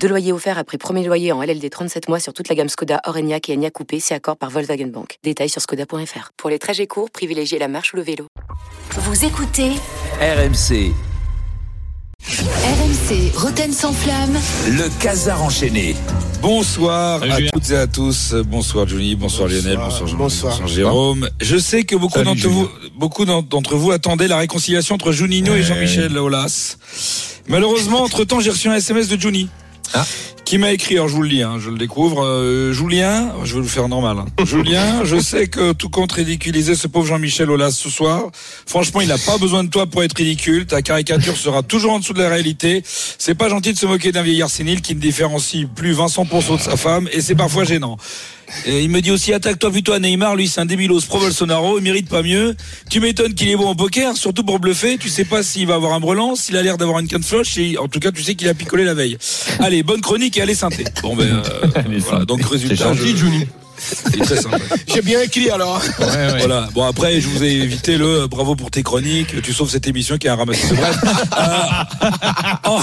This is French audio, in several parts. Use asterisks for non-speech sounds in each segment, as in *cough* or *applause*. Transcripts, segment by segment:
Deux loyers offerts après premier loyer en LLD 37 mois sur toute la gamme Skoda, Orenia et Enya Coupé, c'est accord par Volkswagen Bank. Détails sur skoda.fr. Pour les trajets courts, privilégiez la marche ou le vélo. Vous écoutez RMC, RMC Roten sans flamme. le casar enchaîné. Bonsoir Salut, à Julien. toutes et à tous. Bonsoir Johnny, bonsoir, Lionel, bonsoir Jean, Bonsoir. Jérôme. Je sais que beaucoup d'entre vous, beaucoup d'entre vous attendaient la réconciliation entre Juninho et Ouais. Jean-Michel Aulas. Malheureusement, entre temps, j'ai reçu un SMS de Johnny. Ah. Qui m'a écrit, alors je vous le lis, hein, je le découvre. Euh, Julien, je vais vous faire normal. hein. *laughs* Julien, je sais que tout compte ridiculiser ce pauvre Jean-Michel Aulas ce soir. Franchement, il n'a pas besoin de toi pour être ridicule. Ta caricature sera toujours en dessous de la réalité. C'est pas gentil de se moquer d'un vieillard sénile qui ne différencie plus Vincent Ponceau de sa femme et c'est parfois gênant. Et il me dit aussi attaque-toi plutôt à Neymar, lui c'est un débilos pro Bolsonaro, il mérite pas mieux. Tu m'étonnes qu'il est bon au poker, surtout pour bluffer, tu sais pas s'il va avoir un brelan, s'il a l'air d'avoir une canne floche et en tout cas tu sais qu'il a picolé la veille. Allez, bonne chronique et allez synthé. Bon ben euh, *laughs* voilà, donc résultat je- Très simple. *laughs* J'ai bien écrit alors. Ouais, ouais. Voilà. Bon après, je vous ai évité le euh, bravo pour tes chroniques. Tu sauves cette émission qui ramassis de bref. Euh, en,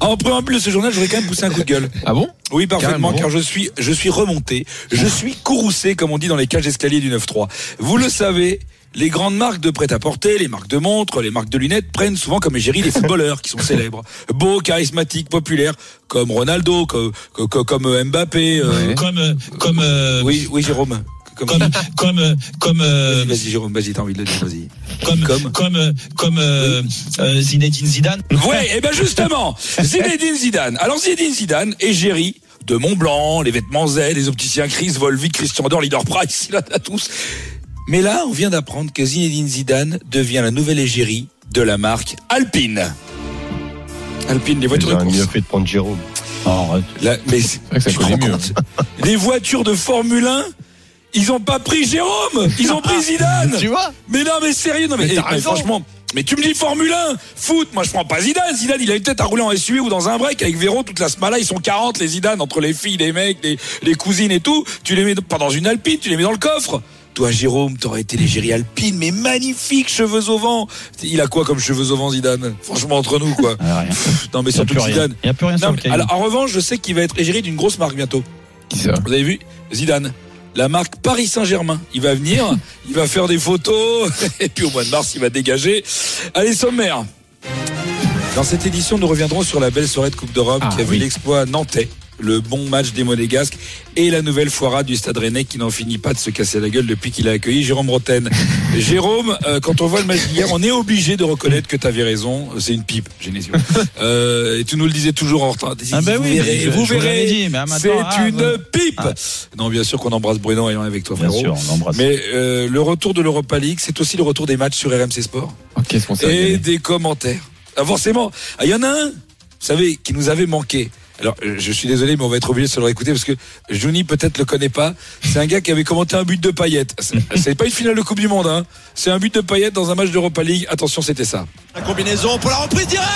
*laughs* en préambule de ce journal, je voudrais quand même pousser un coup de gueule. Ah bon? Oui, parfaitement, Carrément. car je suis, je suis remonté, je suis courroucé, comme on dit dans les cages d'escalier du 9-3. Vous le savez. Les grandes marques de prêt-à-porter, les marques de montres, les marques de lunettes prennent souvent comme égérie les footballeurs qui sont célèbres, beaux, charismatiques, populaires, comme Ronaldo, comme, comme, comme Mbappé. euh, comme euh, comme euh, Oui, oui, Jérôme. Comme, comme comme euh, comme euh, Vas-y, Jérôme, vas-y, t'as envie de le dire, vas-y. comme comme- comme euh, comme euh, euh, Zinedine Zidane. Ouais, et ben justement, Zinedine Zidane. Alors Zinedine Zidane, égérie de Montblanc, les vêtements Z, les opticiens Chris, Volvic, Christian Dior, Leader Price, il en a tous. Mais là, on vient d'apprendre que Zinedine Zidane devient la nouvelle égérie de la marque Alpine. Alpine, les voitures de course. mieux fait de prendre Jérôme. Là, mais ça tu te rends connaît mieux. compte Les voitures de Formule 1, ils ont pas pris Jérôme, ils ont pris Zidane. *laughs* Tu vois Mais non, mais sérieux, non, mais, eh, mais franchement. Mais tu me dis Formule 1, foot, moi je prends pas Zidane. Zidane, il a une tête à rouler en SUV ou dans un break avec Véro, toute la smala, ils sont 40 les Zidane, entre les filles, les mecs, les, les cousines et tout. Tu les mets pas dans une Alpine, tu les mets dans le coffre. Toi, Jérôme, t'aurais été l'égérie Alpine, mais magnifique, cheveux au vent. Il a quoi comme cheveux au vent, Zidane? Franchement, entre nous, quoi. Ah, rien. Pff, Non, mais Il y a surtout plus que rien. Zidane. Il y a plus rien sur le alors, en revanche, je sais qu'il va être égérie d'une grosse marque bientôt. Qui ça? Vous avez vu? Zidane la marque Paris Saint-Germain. Il va venir, *laughs* il va faire des photos, *laughs* et puis au mois de mars, il va dégager. Allez, sommaire. Dans cette édition, nous reviendrons sur la belle soirée de Coupe d'Europe Ah, qui a vu oui. l'exploit nantais, le bon match des Monégasques et la nouvelle foirade du Stade Rennais qui n'en finit pas de se casser la gueule depuis qu'il a accueilli Jérôme Roten. *laughs* Jérôme, euh, quand on voit le match d'hier, on est obligé de reconnaître que tu avais raison. C'est une pipe, Genesio. *laughs* Euh, et tu nous le disais toujours en retard. Ah bah oui, vous verrez. C'est ah, une ouais. pipe. Ah. Non, bien sûr qu'on embrasse Bruno et on est avec toi, Bien sûr, on l'embrasse. Mais euh, le retour de l'Europa League, c'est aussi le retour des matchs sur RMC Sport Oh, et des commentaires. Ah, forcément, Ah, il y en a un, vous savez, qui nous avait manqué. Alors, euh, je suis désolé, mais on va être obligé de se le réécouter parce que Johnny peut-être le connaît pas. C'est un gars qui avait commenté un but de paillette. *laughs* C'est pas une finale de Coupe du Monde, hein. C'est un but de paillette dans un match d'Europa League. Attention, c'était ça. La combinaison pour la reprise directe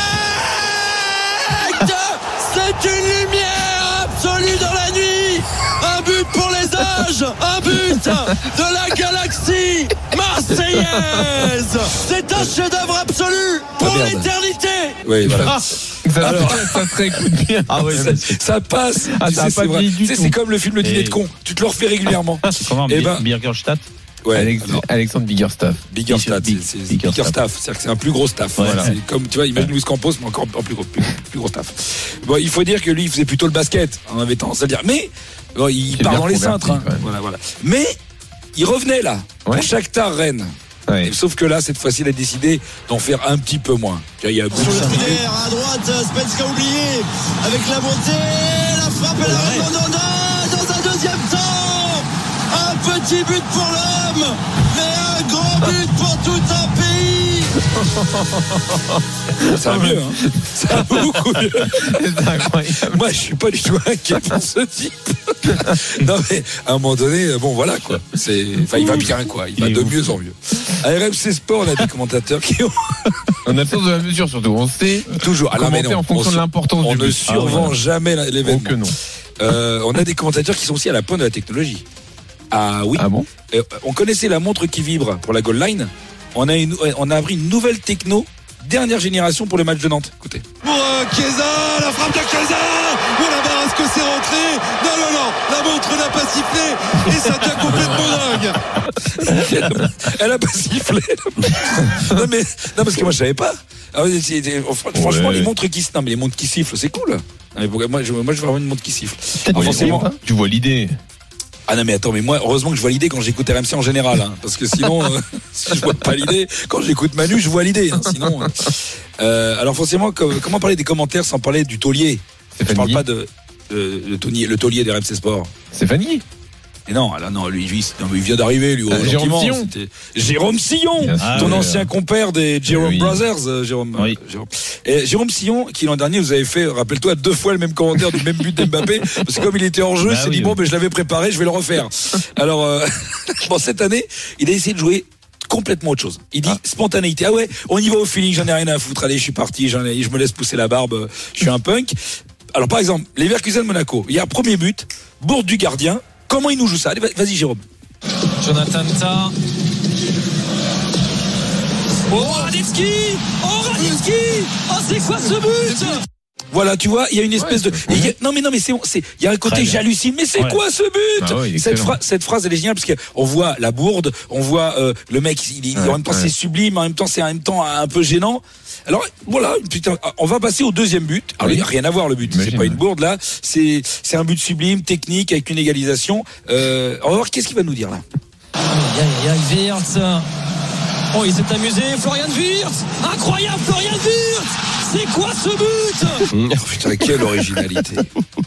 C'est une lumière absolue dans la nuit Un but pour les âges Un but de la galaxie marseillaise C'est un chef-d'œuvre absolu pour Ah, l'éternité Oui, voilà. *laughs* *laughs* Ça, Alors- ça se réécoute bien. Ah ouais, ça, ça passe. Ah, Tu sais, c'est c'est comme le film Le Dîner Et- de con. Tu te le refais régulièrement. *laughs* Comment Eh Bi- ben- Birgerstadt Ouais. Alex- alors, Alexandre Biggerstaff. Biggerstadt, Big- c'est c'est Biggerstaff. bigger staff, c'est-à-dire que c'est un plus gros staff. Ouais, Voilà, c'est comme tu vois, imagine Luis Campos, mais encore en plus gros, plus, plus gros staff. Bon, il faut dire que lui, il faisait plutôt le basket, on avait tendance à dire. Mais bon, il C'est part dans les cintres. hein. Voilà, voilà. Mais il revenait là, Ouais. pour Shakhtar Rennes. Sauf que là, cette fois-ci, il a décidé d'en faire un petit peu moins. Il y a Sur le travers, à droite, Spence qui a oublié avec la montée, la frappe et la redondance dans un deuxième temps. Un petit but pour l'homme, mais un grand but pour tout un pays. Ça va mieux, hein. *laughs* Ça va beaucoup mieux. *laughs* C'est incroyable. Moi, je suis pas du tout inquiet pour ce type. *laughs* non mais à un moment donné, euh, bon voilà quoi. C'est, enfin il va bien quoi. Il va Il de ouf. mieux en mieux. À RMC Sport, on a des commentateurs qui ont *laughs* On a sens de la mesure surtout. On sait toujours. Alors, mais commenter non, en fonction on, de l'importance on du ne survend Ah, ouais. jamais la- Oh l'événement. que non. Euh, on a des commentateurs qui sont aussi à la pointe de la technologie. Ah oui. Ah bon Euh, on connaissait la montre qui vibre pour la goal line. On a une, on a appris une nouvelle techno dernière génération pour le match de Nantes. Écoutez. Pour euh, Chiesa, la frappe de Chiesa Oh la barre, est-ce que c'est rentré? Non, non, non, la montre n'a pas sifflé et ça devient complètement dingue *laughs* Elle a pas sifflé. *laughs* non mais non parce que moi je savais pas. Ah c'est- franchement Ouais. les montres qui non mais les montres qui sifflent c'est cool. Non, mais pourquoi- moi je moi je veux avoir une montre qui siffle. Forcément. Tu vois l'idée. Ah non mais attends mais moi heureusement que je vois l'idée quand j'écoute RMC en général hein, parce que sinon euh, *laughs* si je vois pas l'idée quand j'écoute Manu je vois l'idée hein, sinon euh, euh, alors forcément comme- comment parler des commentaires sans parler du taulier? Je parle pas de, de- le taulier le taulier des RMC Sport Stéphanie. et non là non lui, lui, non, mais il vient d'arriver lui Euh, Jérôme Sillon. Jérôme Sillon ton Ah, ancien compère des Jérôme Oui. Brothers euh, Jérôme, Oui. euh, Jérôme. Et Jérôme Sillon qui l'an dernier vous avez fait rappelle-toi deux fois le même commentaire du même but d'Mbappé *laughs* parce que comme il était en jeu Bah il s'est dit bon oui. ben je l'avais préparé je vais le refaire alors euh, *laughs* bon cette année il a essayé de jouer complètement autre chose. Il dit spontanéité. Ah ouais, on y va au feeling, j'en ai rien à foutre. Allez, je suis parti, j'en ai, je me laisse pousser la barbe, je suis un punk. Alors par exemple, les Leverkusen Monaco, il y a un premier but, bourde du gardien. Comment il nous joue ça? Allez, vas-y Jérôme. Jonathan Ta. Oh, Radetsky Oh, Radetsky Oh, c'est quoi ce but? Voilà, tu vois, il y a une espèce de. il y a- non mais non mais c'est. Il y a un côté j'hallucine. Mais c'est Ouais. quoi ce but Ah ouais, est cette, phra- cette phrase elle est géniale parce qu'on voit la bourde, on voit euh, le mec, il, il- en même temps ouais. c'est sublime, en même temps c'est en même temps un peu gênant. Alors voilà, putain, on va passer au deuxième but. Alors Oui. il n'y a rien à voir le but, c'est pas une bourde là, c'est c'est un but sublime, technique avec une égalisation. Euh, on va voir qu'est-ce qu'il va nous dire là? Aïe, aïe, aïe, Wirtz. Oh, il s'est amusé. Florian Wirtz. Incroyable, Florian Wirtz. C'est quoi ce but *laughs* Oh, putain, quelle originalité.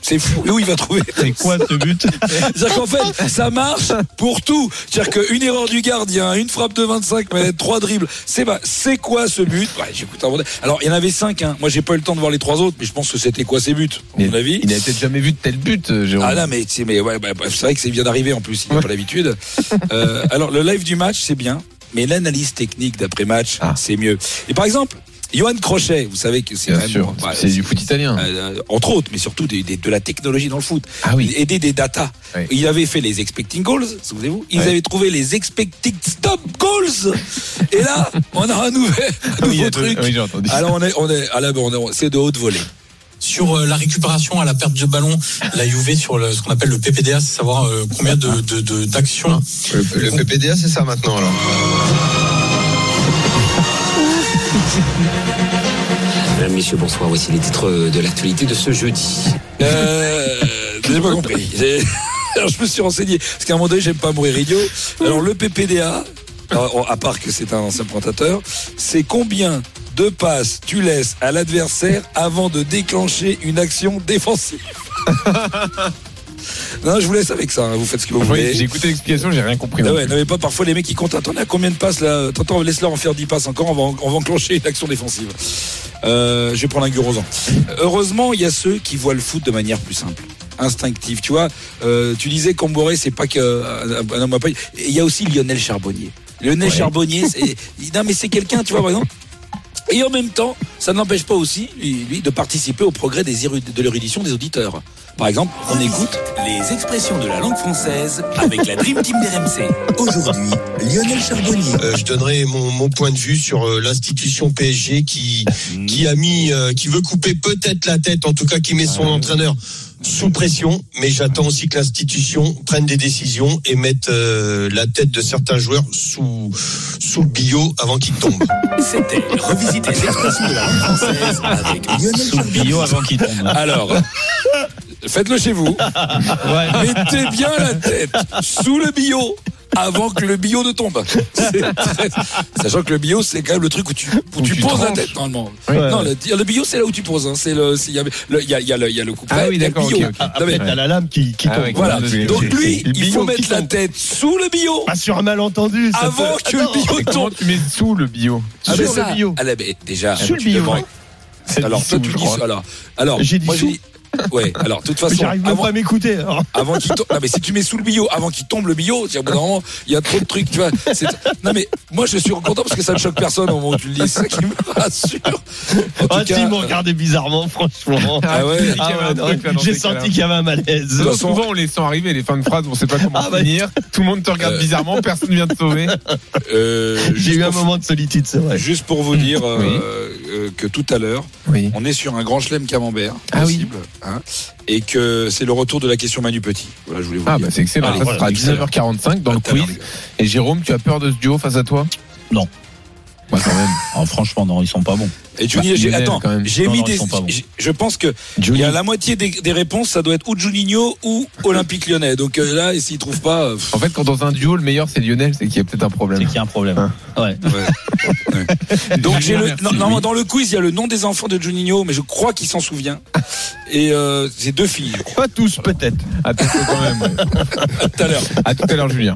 C'est fou. Et où il va trouver C'est quoi ce but *laughs* C'est-à-dire qu'en fait, ça marche pour tout. C'est-à-dire qu'une erreur du gardien, une frappe de 25 mètres, trois dribbles, c'est bah, c'est quoi ce but ouais, j'écoute un Alors, il y en avait cinq. Hein. Moi, j'ai pas eu le temps de voir les trois autres, mais je pense que c'était quoi ces buts, à mon Il- avis. Il n'a peut-être jamais vu de tel but, euh, Jérôme. Ah non, mais, c'est- mais ouais, bah, bah, c'est vrai que c'est bien d'arriver en plus, il n'a pas l'habitude. Euh, alors, le live du match, c'est bien, mais l'analyse technique d'après-match, Ah. c'est mieux. Et par exemple, Johan Crochet, vous savez que c'est bah, c'est du foot italien. euh, entre autres, mais surtout des- des- de la technologie dans le foot. Ah oui. Aider des data. Oui. Il avait fait les expecting goals, souvenez-vous. Ils Ouais. avaient trouvé les expecting stop goals. Et là, *laughs* on a un nouvel, un Oui, nouveau truc. oui, entendu. Alors on est, on est, c'est de haute volée. Sur euh, la récupération à la perte de ballon, la Juve sur le- ce qu'on appelle le PPDA, c'est savoir euh, combien de de- de- d'actions. Le, le PPDA, c'est ça maintenant alors. *laughs* Mesdames, Messieurs, bonsoir. Voici les titres de l'actualité de ce jeudi. Euh, *laughs* j'ai pas compris. *laughs* Alors je me suis renseigné parce qu'à un moment donné, j'aime pas mourir idiot. Alors le PPDA, alors, *laughs* à part que c'est un ancien pointateur, c'est combien de passes tu laisses à l'adversaire avant de déclencher une action défensive? non, je vous laisse avec ça. hein, Vous faites ce que vous voulez. J'ai écouté l'explication, j'ai rien compris. Ah ouais, non mais pas parfois les mecs qui comptent. Attends, on a combien de passes là? T'entends, laisse-leur en faire 10 passes encore. On va, on va enclencher une action défensive. Euh, je vais prendre un Gurosan. Heureusement, il y a ceux qui voient le foot de manière plus simple, instinctive. Tu vois, euh, tu disais Comboré, c'est pas que euh, homme à pas- Il y a aussi Lionel Charbonnier. Lionel Ouais. Charbonnier, c'est *laughs* non mais c'est quelqu'un, tu vois par exemple. Et en même temps, ça n'empêche pas aussi, lui, lui, de participer au progrès des de l'érudition des auditeurs. Par exemple, on écoute Les expressions de la langue française avec la Dream Team d'RMC. Aujourd'hui, Lionel Charbonnier. Euh, je donnerai mon, mon point de vue sur euh, l'institution PSG qui qui a mis, euh, qui veut couper peut-être la tête, en tout cas qui met son entraîneur sous pression. Mais j'attends aussi que l'institution prenne des décisions et mette euh, la tête de certains joueurs sous sous le billot avant qu'ils tombent. C'était revisiter les expressions de la langue française avec Lionel Charbonnier. Bio avant qu'il tombe. Alors, faites-le chez vous. *laughs* Mettez bien la tête sous le bio avant que le bio ne tombe. Très- Sachant que le bio, c'est quand même le truc où tu, où Où tu tu poses la tête normalement. Oui. Non, le, le bio, c'est là où tu poses. hein. C'est le, il y a le, il y a, il y a le, y a le Ah oui, il y a le d'accord, mais- T'as la lame qui, qui Ah tombe. ouais, voilà. Donc lui, il faut mettre la tête sous le bio Pas sur un malentendu. ça avant peut- que le bio tombe. tu mets sous le bio Ah, sur le bio. ah, là, mais déjà, Sur le bio, Alors, toi, tu dis ça. Alors, alors J'ai dit Ouais, alors, de toute façon, J'arrive avant, pas à m'écouter. *laughs* avant qu'il tombe, non, mais si tu mets sous le billot, avant qu'il tombe le billot, il y a trop de trucs, tu vois. Non, mais moi, je suis content parce que ça ne choque personne au moment où tu le dis. C'est ça qui me rassure. En tout Ah, cas, si, ils m'ont regardé bizarrement, franchement. Ah ouais. Ah ouais, J'ai senti qu'il y avait un malaise. Souvent, on les sent arriver, les fins de phrase, on sait pas comment Ah bah. finir. Tout le monde te regarde Euh. bizarrement, personne vient te sauver. euh, J'ai eu un moment de solitude, c'est vrai. Juste pour vous dire euh, Oui. Euh, que tout à l'heure, Oui. on est sur un grand chelem camembert Ah oui. possible, hein, et que c'est le retour de la question Manu Petit. Voilà, je voulais vous Ah, le bah dire. c'est excellent. Allez, Ça voilà, sera à excellent. 19h45 dans le l'heure, quiz. Et Jérôme, tu as peur de ce duo face à toi? Non. Bah, quand même. Franchement, non, ils sont pas bons. Et Johnny, Bah, attends, j'ai Non, mis non, des. Je pense que il y a la moitié des, des réponses, ça doit être ou Juninho ou Olympique Lyonnais. Donc euh, là, et s'ils trouvent pas, euh, En fait, quand dans un duo, le meilleur c'est Lionel, c'est qu'il y a peut-être un C'est problème. qu'il y a un problème. Hein. Ouais. *laughs* donc j'ai le. Non, non, dans le quiz, il y a le nom des enfants de Juninho, mais je crois qu'il s'en souvient. Et euh, c'est deux filles. Pas tous, peut-être. Attention quand même. ouais. *laughs* À tout à l'heure. À tout à l'heure, Julien.